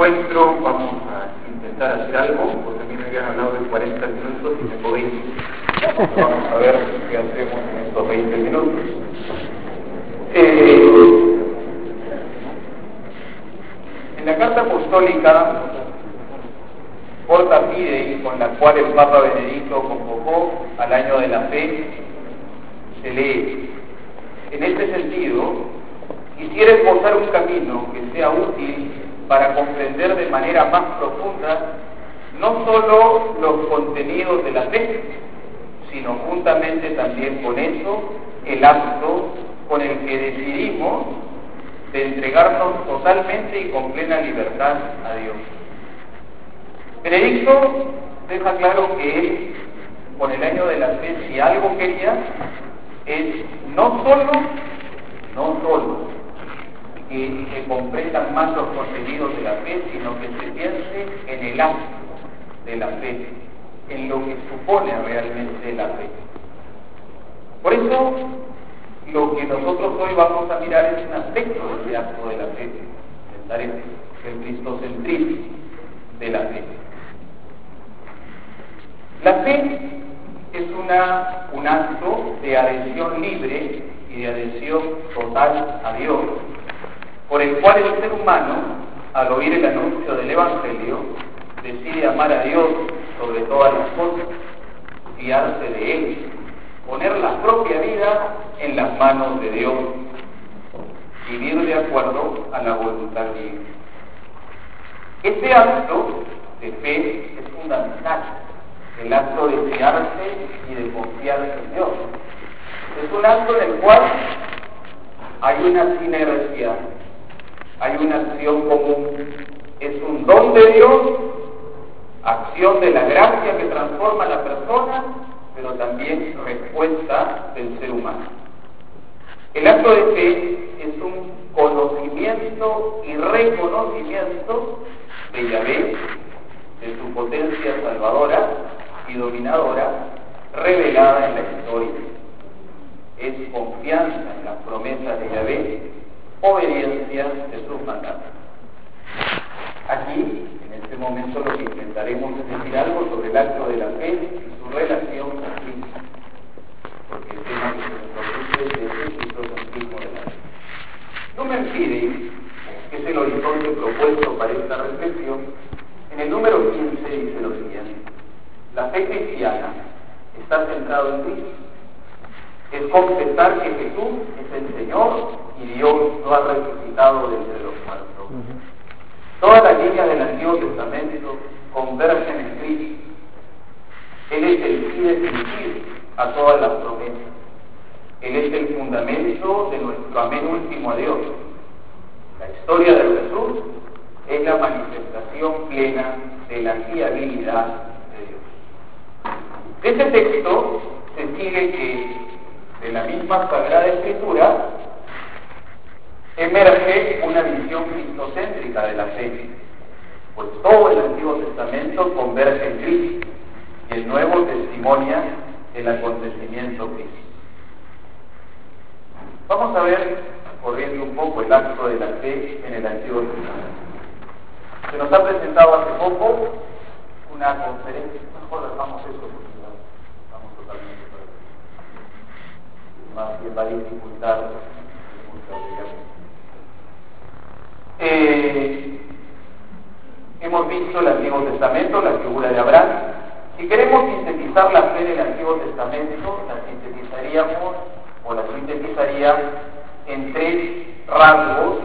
encuentro, vamos a intentar hacer algo, porque a mí me habían hablado de 40 minutos y tengo 20. Vamos a ver qué hacemos en estos 20 minutos. Eh, en la carta apostólica Porta Fidei, con la cual el Papa Benedicto convocó al año de la fe, se lee, en este sentido, quisiera esbozar un camino que sea útil para comprender de manera más profunda no solo los contenidos de la fe, sino juntamente también con eso el acto con el que decidimos de entregarnos totalmente y con plena libertad a Dios. Benedicto deja claro que él, con el año de la fe, si algo quería, es no solo, no solo que comprendan más los contenidos de la fe, sino que se piense en el acto de la fe, en lo que supone realmente la fe. Por eso, lo que nosotros hoy vamos a mirar es un aspecto de ese acto de la fe, el cristocentrismo de la fe. La fe es una, un acto de adhesión libre y de adhesión total a Dios, por el cual el ser humano, al oír el anuncio del Evangelio, decide amar a Dios sobre todas las cosas, fiarse de Él, poner la propia vida en las manos de Dios, vivir de acuerdo a la voluntad divina. Este acto de fe es fundamental, el acto de fiarse y de confiar en Dios. Es un acto en el cual hay una sinergia hay una acción común. Es un don de Dios, acción de la gracia que transforma a la persona, pero también respuesta del ser humano. El acto de fe es un conocimiento y reconocimiento de Yahvé, de su potencia salvadora y dominadora, revelada en la historia. Es confianza en las promesas de Yahvé obediencia de sus mandatos. Aquí, en este momento, lo que intentaremos es decir algo sobre el acto de la fe y su relación con Cristo, porque el tema que se nos produce es el cristocentrismo de la fe. Lumen Fidei, que es el horizonte propuesto para esta reflexión, en el número 15 dice lo siguiente, la fe cristiana está centrada en Cristo, es confesar que Jesús es el Señor y Dios lo ha resucitado de entre los muertos. Todas las líneas del Antiguo Testamento convergen en Cristo. Él es el fin definitivo a todas las promesas. Él es el fundamento de nuestro amén último a Dios. La historia de Jesús es la manifestación plena de la fiabilidad de Dios. De este texto se sigue que de la misma Sagrada Escritura emerge una visión cristocéntrica de la fe, pues todo el Antiguo Testamento converge en Cristo y el Nuevo testimonia el acontecimiento Cristo. Vamos a ver, corriendo un poco, el acto de la fe en el Antiguo Testamento. Se nos ha presentado hace poco una conferencia, mejor dejamos eso porque estamos totalmente más bien va a dificultar eh, hemos visto el Antiguo Testamento, la figura de Abraham. Si queremos sintetizar la fe del Antiguo Testamento, la sintetizaríamos o la sintetizaría en tres rasgos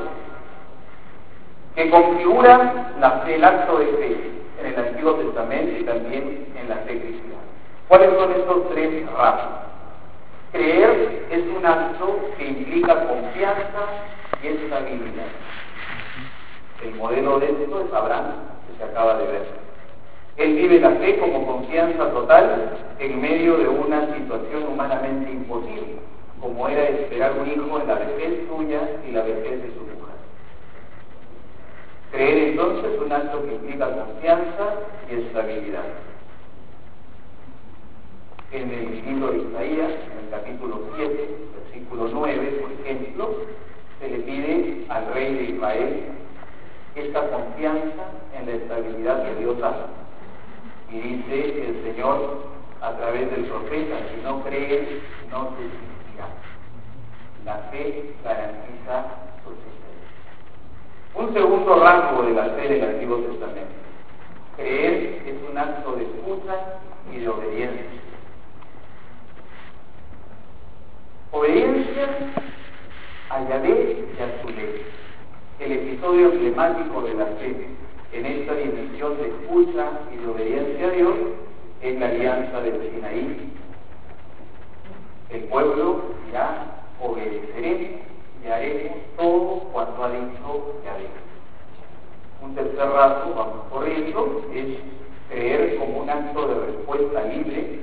que configuran la fe, el acto de fe en el Antiguo Testamento y también en la fe cristiana. ¿Cuáles son estos tres rasgos? Creer es un acto que implica confianza y estabilidad. El modelo de esto es Abraham, que se acaba de ver. Él vive la fe como confianza total en medio de una situación humanamente imposible, como era esperar un hijo en la vejez suya y la vejez de su mujer. Creer entonces es un acto que implica confianza y estabilidad en el libro de Isaías, en el capítulo 7, versículo 9, por ejemplo, se le pide al rey de Israel esta confianza en la estabilidad que Dios hace. Y dice el Señor a través del profeta, si no crees, no te existirá. La fe garantiza su existencia. Un segundo rango de la fe del Antiguo Testamento. Creer es un acto de escucha y de obediencia. Obediencia a Yahvé y a su ley. El episodio emblemático de la fe en esta dimensión de escucha y de obediencia a Dios es la alianza del Sinaí. El pueblo dirá, obedeceré y haremos todo cuanto ha dicho Yahvé. Un tercer rato, vamos corriendo, es creer como un acto de respuesta libre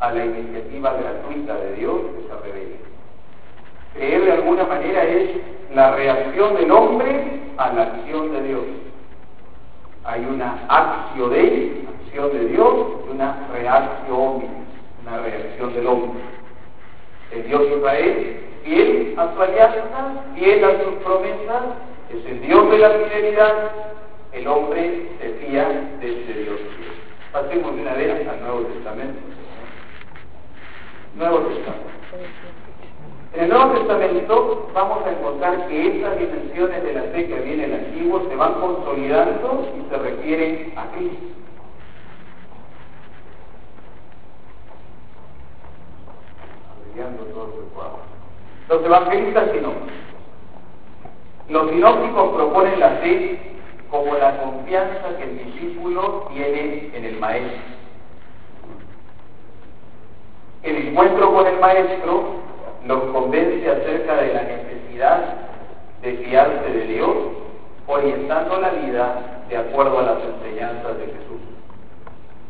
a la iniciativa gratuita de Dios que se revela. Creer de alguna manera es la reacción del hombre a la acción de Dios. Hay una acción de acción de Dios, y una reacción, una reacción del hombre. El Dios Israel, fiel a su alianza, fiel a sus promesas, es el Dios de la fidelidad, el hombre se fía de ese Dios. Pasemos de una vez al Nuevo Testamento. Nuevo Testamento. En el Nuevo Testamento vamos a encontrar que esas dimensiones de la fe que viene en el Antiguo se van consolidando y se refieren a Cristo. Los evangelistas sinópticos. Los sinópticos proponen la fe como la confianza que el discípulo tiene en el maestro. El encuentro con el maestro los convence acerca de la necesidad de fiarse de Dios, orientando la vida de acuerdo a las enseñanzas de Jesús.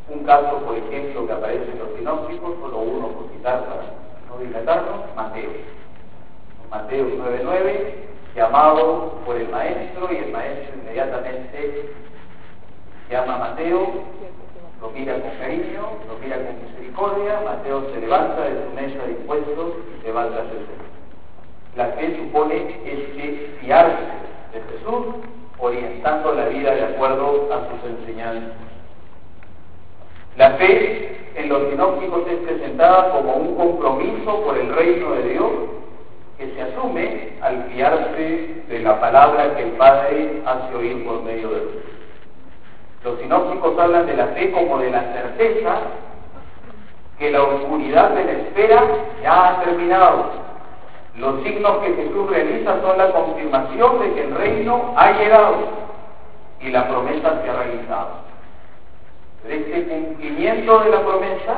Un caso, por ejemplo, que aparece en los sinópticos, solo uno por citar para no dilatarnos, Mateo. Mateo 9.9, llamado por el maestro y el maestro inmediatamente llama a Mateo, lo mira con cariño, lo mira con misericordia, Mateo se levanta de su mesa de impuestos y se va tras el Señor. La fe supone este fiarse de Jesús, orientando la vida de acuerdo a sus enseñanzas. La fe en los sinópticos es presentada como un compromiso por el reino de Dios que se asume al fiarse de la palabra que el Padre hace oír por medio de Dios. Los sinópticos hablan de la fe como de la certeza que la oscuridad de la espera ya ha terminado. Los signos que Jesús realiza son la confirmación de que el reino ha llegado y la promesa se ha realizado. Este cumplimiento de la promesa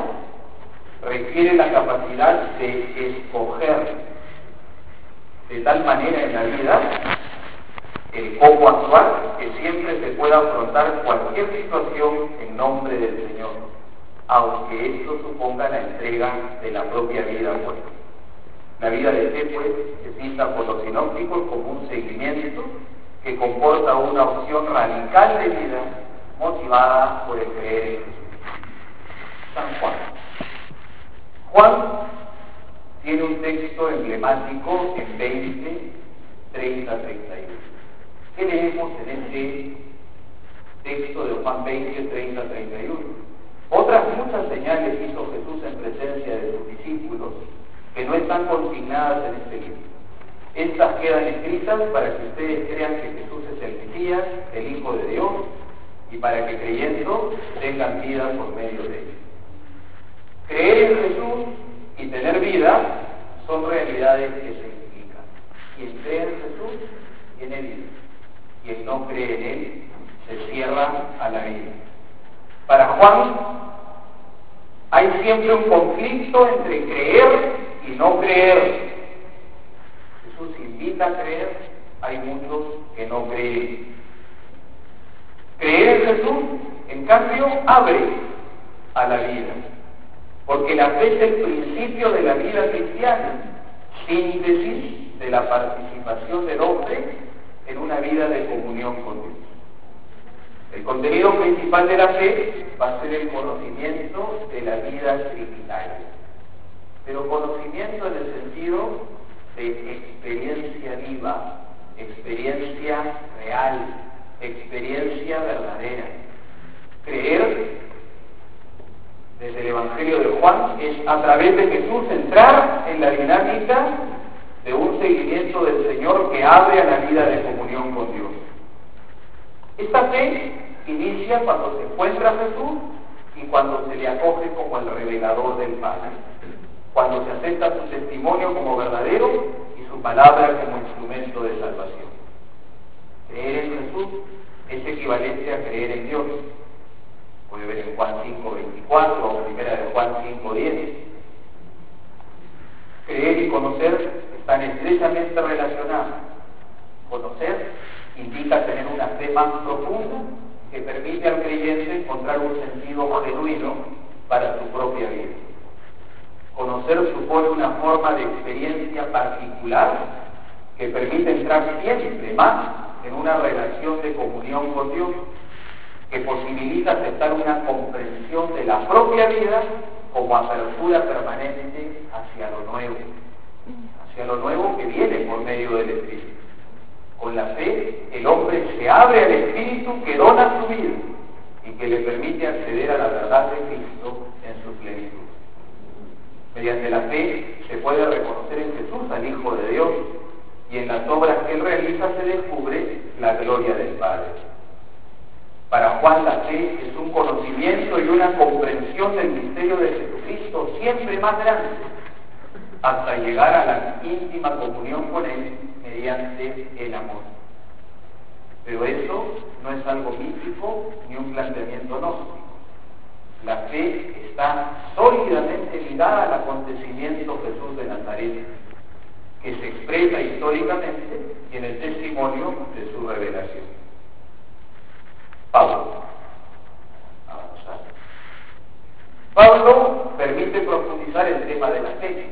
requiere la capacidad de escoger de tal manera en la vida el cómo actuar que siempre se pueda afrontar cualquier situación en nombre del Señor, aunque esto suponga la entrega de la propia vida pues. La vida de fe, pues, es vista por los sinópticos como un seguimiento que comporta una opción radical de vida motivada por el creer en Jesús. San Juan. Juan tiene un texto emblemático en 20, 30, 31. ¿Qué leemos en este texto de Juan 20, 30, 31? Otras muchas señales hizo Jesús en presencia de sus discípulos que no están consignadas en este libro. Estas quedan escritas para que ustedes crean que Jesús es el Mesías, el Hijo de Dios, y para que creyendo tengan vida por medio de él. Creer en Jesús y tener vida son realidades que se implican. Quien cree en Jesús tiene vida. Quien no cree en Él se cierra a la vida. Para Juan hay siempre un conflicto entre creer y no creer. Jesús invita a creer, hay muchos que no creen. Creer en Jesús, en cambio, abre a la vida. Porque la fe es el principio de la vida cristiana, síntesis de la participación del hombre en una vida de comunión con Dios. El contenido principal de la fe va a ser el conocimiento de la vida trinitaria, pero conocimiento en el sentido de experiencia viva, experiencia real, experiencia verdadera. Creer desde el Evangelio de Juan es a través de Jesús entrar en la dinámica de un seguimiento del Señor que abre a la vida de comunión con Dios. Esta fe inicia cuando se encuentra Jesús y cuando se le acoge como el revelador del Padre, cuando se acepta su testimonio como verdadero y su palabra como instrumento de salvación. Creer en Jesús es equivalente a creer en Dios. Puede ver en Juan 5.24 o primera de Juan 5.10. Creer y conocer están estrechamente relacionados. Conocer indica tener una fe más profunda que permite al creyente encontrar un sentido genuino para su propia vida. Conocer supone una forma de experiencia particular que permite entrar siempre más en una relación de comunión con Dios, que posibilita aceptar una comprensión de la propia vida como apertura permanente hacia lo nuevo, hacia lo nuevo que viene por medio del Espíritu. Con la fe, el hombre se abre al Espíritu que dona su vida y que le permite acceder a la verdad de Cristo en su plenitud. Mediante la fe se puede reconocer en Jesús al Hijo de Dios y en las obras que él realiza se descubre la gloria del Padre. Para Juan la fe es un conocimiento y una comprensión del misterio de Jesucristo siempre más grande, hasta llegar a la íntima comunión con Él mediante el amor. Pero eso no es algo místico ni un planteamiento gnóstico. La fe está sólidamente ligada al acontecimiento Jesús de Nazaret, que se expresa históricamente y en el testimonio de su revelación. Pablo. Pablo permite profundizar el tema de la fe.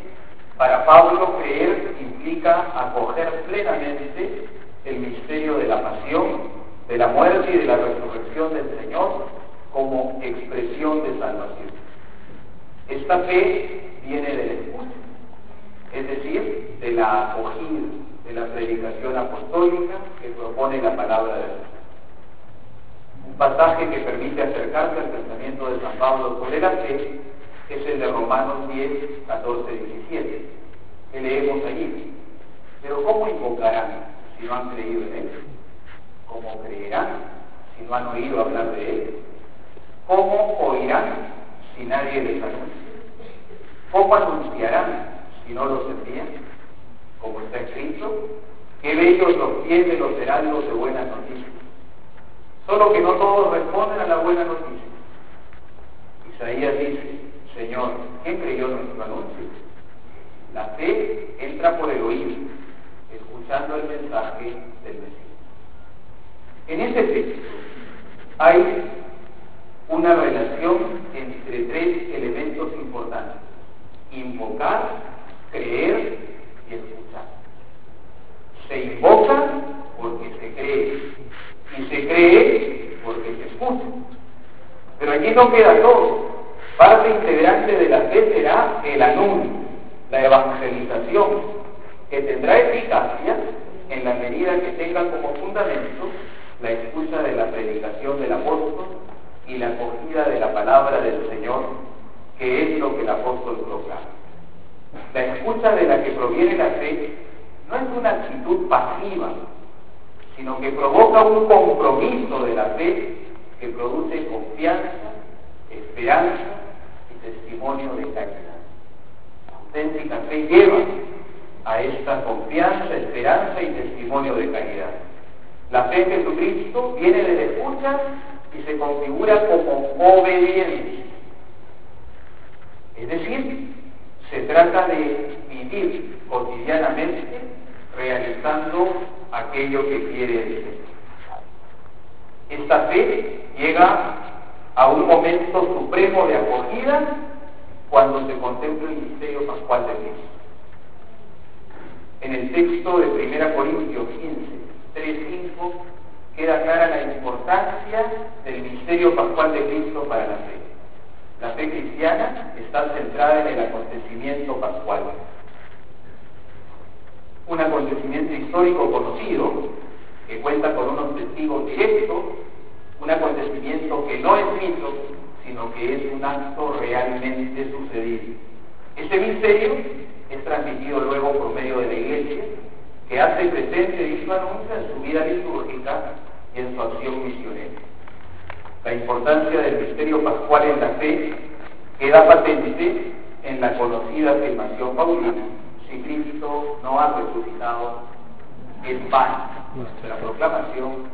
Para Pablo creer implica acoger plenamente el misterio de la pasión, de la muerte y de la resurrección del Señor como expresión de salvación. Esta fe viene del escucha, es decir, de la acogida, de la predicación apostólica que propone la palabra de Dios. Un pasaje que permite acercarse al pensamiento de San Pablo sobre la fe es el de Romanos 10, 14, 17, que leemos allí. Pero ¿cómo invocarán si no han creído en Él? ¿Cómo creerán si no han oído hablar de Él? ¿Cómo oirán si nadie les anuncia? ¿Cómo anunciarán si no los envían? Como está escrito, qué bellos los pies de los heraldos de buenas noticias. Solo que no todos responden a la buena noticia. Isaías dice, ¿quién creyó nuestro anuncio? La fe entra por el oído, escuchando el mensaje del Mesías. En este texto hay una relación entre tres elementos importantes. Invocar, creer y escuchar. Se invoca porque se cree y se cree porque se escucha. Pero allí no queda todo. Parte integrante de la fe será el anuncio, la evangelización, que tendrá eficacia en la medida que tenga como fundamento la escucha de la predicación del apóstol y la acogida de la palabra del Señor, que es lo que el apóstol proclama. La escucha de la que proviene la fe no es una actitud pasiva, sino que provoca un compromiso de la fe que produce confianza, esperanza y testimonio de caridad. La auténtica fe lleva a esta confianza, esperanza y testimonio de caridad. La fe en Jesucristo viene de la escucha y se configura como obediencia. Es decir, se trata de vivir cotidianamente realizando aquello que quiere decir. Esta fe llega a un momento supremo de acogida cuando se contempla el misterio pascual de Cristo. En el texto de 1 Corintios 15, 3, 5, queda clara la importancia del misterio pascual de Cristo para la fe. La fe cristiana está centrada en el acontecimiento pascual. Un acontecimiento histórico conocido que cuenta con unos testigos directos, acontecimiento que no es mito, sino que es un acto realmente sucedido. Este misterio es transmitido luego por medio de la Iglesia, que hace presente dicho anuncio en su vida litúrgica y en su acción misionera. La importancia del misterio pascual en la fe queda patente en la conocida afirmación paulina, si Cristo no ha resucitado, es vana nuestra proclamación,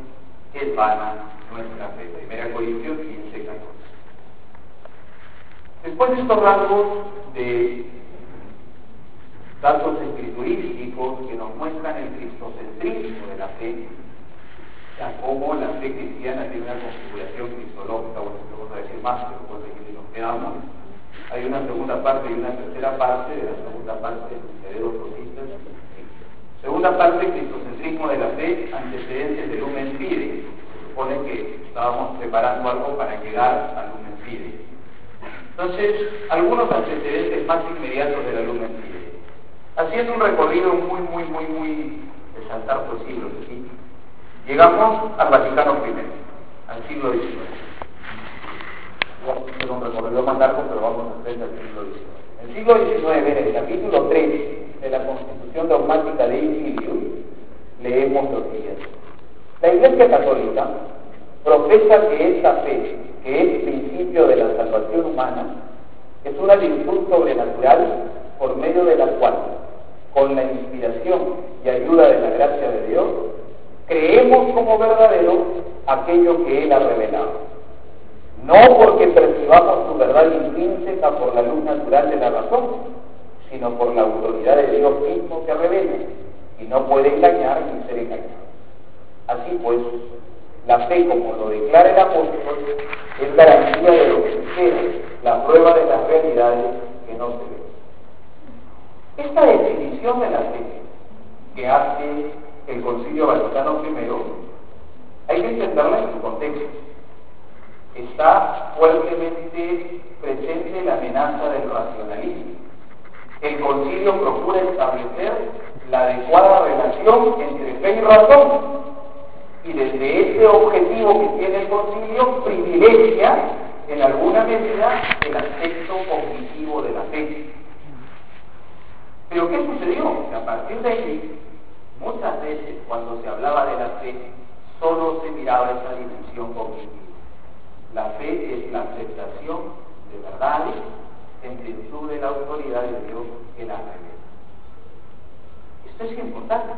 es vana nuestra fe. 1 Corintios 15, 14. Después de estos rasgos de datos escriturísticos que nos muestran el cristocentrismo de la fe, ya como la fe cristiana tiene una configuración cristológica, bueno, vamos a decir más, pero por que nos quedamos, hay una segunda parte y una tercera parte de la segunda parte de los cositas. Segunda parte, cristocentrismo de la fe, antecedentes del Lumen Fide. Que estábamos preparando algo para llegar al Lumen Fide. Entonces, algunos antecedentes más inmediatos de la Lumen Fide. Haciendo un recorrido muy, muy, muy, muy de saltar por siglos, ¿sí? llegamos al Vaticano I, al siglo XIX vamos a un recorrido más largo, pero vamos a hacer el siglo XIX. El siglo XIX, en el capítulo 3 de la Constitución dogmática de Icilius, leemos lo siguiente. La Iglesia Católica profesa que esta fe, que es principio de la salvación humana, es una virtud sobrenatural por medio de la cual, con la inspiración y ayuda de la gracia de Dios, creemos como verdadero aquello que Él ha revelado no porque percibamos su verdad intrínseca por la luz natural de la razón, sino por la autoridad de Dios mismo que revela y no puede engañar ni ser engañado. Así pues, la fe, como lo declara el apóstol, es garantía de lo que sucede, la prueba de las realidades que no se ven. Esta definición de la fe que hace el Concilio Vaticano I hay que entenderla en su contexto está fuertemente presente la amenaza del racionalismo. El concilio procura establecer la adecuada relación entre fe y razón. Y desde ese objetivo que tiene el concilio, privilegia en alguna medida el aspecto cognitivo de la fe. Pero ¿qué sucedió? Que a partir de ahí, muchas veces cuando se hablaba de la fe, solo se miraba esa dimensión cognitiva. La fe es la aceptación de verdades en virtud de la autoridad de Dios que la revela. Esto es importante,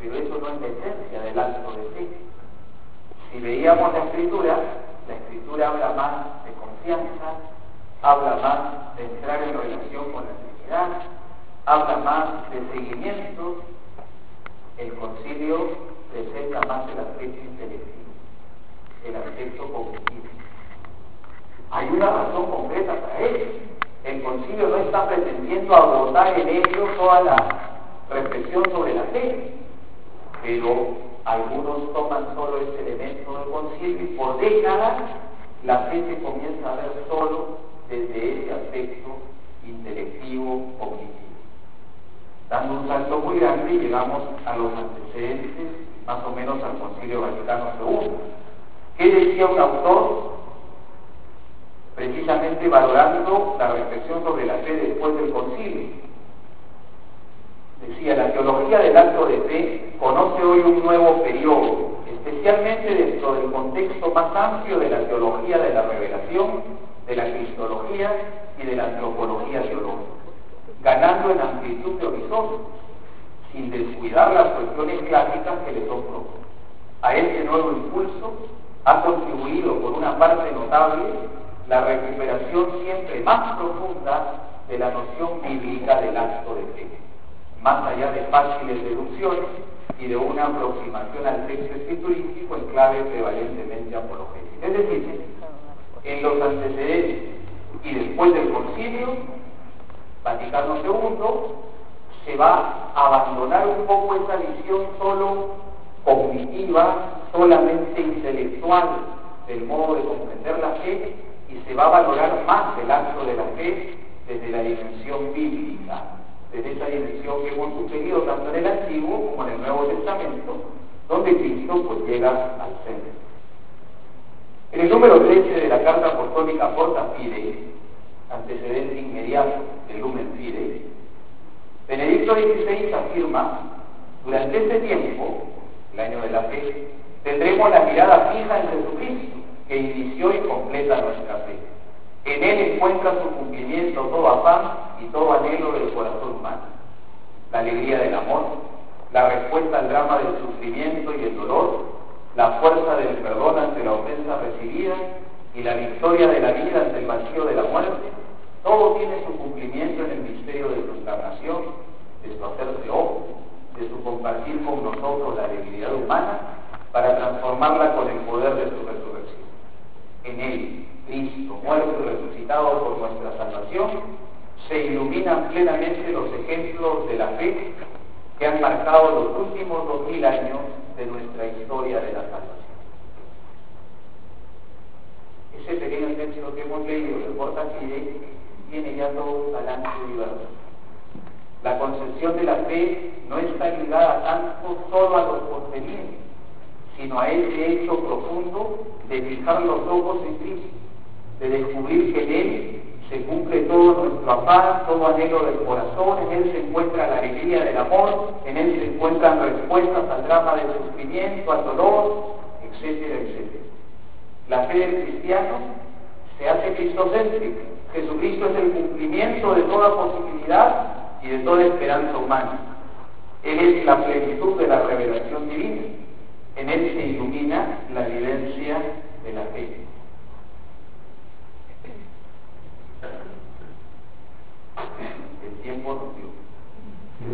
pero eso no es la esencia del acto de fe. Si veíamos la escritura, la escritura habla más de confianza, habla más de entrar en relación con la Trinidad, habla más de seguimiento. El concilio presenta más el aspecto intelectual el aspecto cognitivo. Hay una razón concreta para ello. El concilio no está pretendiendo agotar en ello toda la reflexión sobre la fe, pero algunos toman solo este elemento del concilio y por décadas la fe se comienza a ver solo desde ese aspecto intelectivo cognitivo. Dando un salto muy grande llegamos a los antecedentes más o menos al Concilio Vaticano II ¿Qué decía un autor? Precisamente valorando la reflexión sobre la fe después del concilio. Decía, la teología del acto de fe conoce hoy un nuevo periodo, especialmente dentro del contexto más amplio de la teología de la revelación, de la cristología y de la antropología teológica, ganando en amplitud de horizonte, sin descuidar las cuestiones clásicas que le son propias. A este nuevo impulso ha contribuido por una parte notable la recuperación siempre más profunda de la noción bíblica del acto de fe, más allá de fáciles deducciones y de una aproximación al texto escriturístico en clave prevalentemente apologética. Es decir, en los antecedentes y después del concilio, Vaticano II se va a abandonar un poco esa visión solo cognitiva solamente intelectual del modo de comprender la fe y se va a valorar más el acto de la fe desde la dimensión bíblica, desde esa dimensión que hemos sugerido tanto en el Antiguo como en el Nuevo Testamento, donde Cristo pues llega al centro. En el número 13 de la carta apostólica Porta Fide, antecedente inmediato del Lumen Fide, Benedicto XVI afirma, durante este tiempo, el año de la fe, tendremos la mirada fija en Jesucristo, que inició y completa nuestra fe. En Él encuentra su cumplimiento todo afán y todo anhelo del corazón humano. La alegría del amor, la respuesta al drama del sufrimiento y el dolor, la fuerza del perdón ante la ofensa recibida y la victoria de la vida ante el vacío de la muerte, todo tiene su cumplimiento en el misterio de su encarnación, de su hacerse hombre, de su compartir con nosotros la debilidad humana para transformarla con el poder de su resurrección. En él, Cristo, muerto y resucitado por nuestra salvación, se iluminan plenamente los ejemplos de la fe que han marcado los últimos dos mil años de nuestra historia de la salvación. Ese pequeño texto que hemos leído de Porta tiene ya todo un talante diverso. La concepción de la fe no está ligada tanto solo a los contenidos, sino a ese hecho profundo de fijar los ojos en Cristo, de descubrir que en Él se cumple todo nuestro afán, todo anhelo del corazón, en Él se encuentra la alegría del amor, en Él se encuentran respuestas al drama del sufrimiento, al dolor, etcétera, etcétera. La fe del cristiano se hace cristocéntrica. Jesucristo es el cumplimiento de toda posibilidad y de toda esperanza humana. Él es la plenitud de la revelación divina. En Él se ilumina la evidencia de la fe. El tiempo nos dio.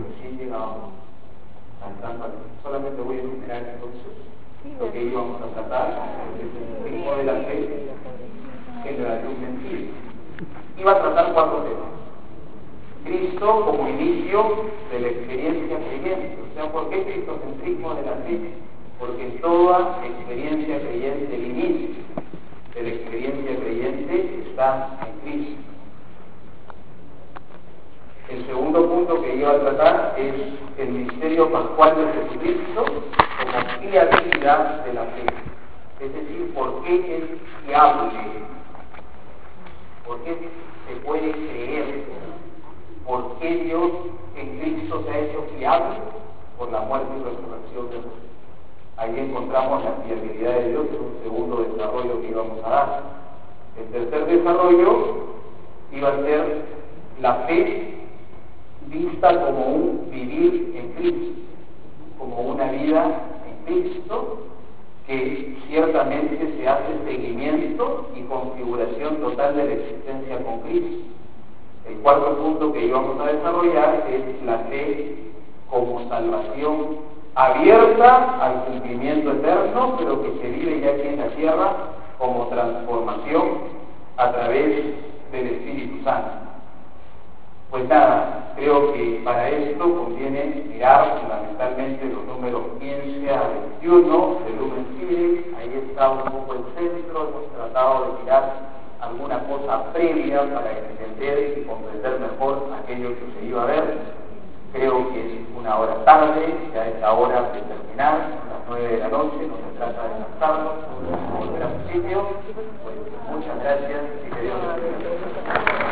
Recién llegábamos al Solamente voy a enumerar entonces lo que íbamos a tratar, el ritmo de la fe, en la luz mentira. Iba a tratar cuatro temas. Cristo como inicio de la experiencia creyente. O sea, ¿por qué cristocentrismo de la fe? Porque toda experiencia creyente, el inicio de la experiencia creyente está en Cristo. El segundo punto que iba a tratar es el misterio pascual de Jesucristo como fiabilidad de la fe. Es decir, por qué es fiable, por qué se puede creer, por qué Dios en Cristo se ha hecho fiable por la muerte y resurrección de Jesús. Ahí encontramos la fiabilidad de Dios, es un segundo desarrollo que íbamos a dar. El tercer desarrollo iba a ser la fe vista como un vivir en Cristo, como una vida en Cristo que ciertamente se hace seguimiento y configuración total de la existencia con Cristo. El cuarto punto que íbamos a desarrollar es la fe como salvación abierta al cumplimiento eterno, pero que se vive ya aquí en la tierra como transformación a través del Espíritu Santo. Pues nada, creo que para esto conviene mirar fundamentalmente los números 15 a 21 del Lumen Fide, ahí está un poco el centro, hemos tratado de mirar alguna cosa previa para entender y comprender mejor aquello que se iba a ver. Creo que es una hora tarde, ya es la hora de terminar, a las 9 de la noche, no se trata de lanzarnos, volver al sitio. Pues muchas gracias y que Dios.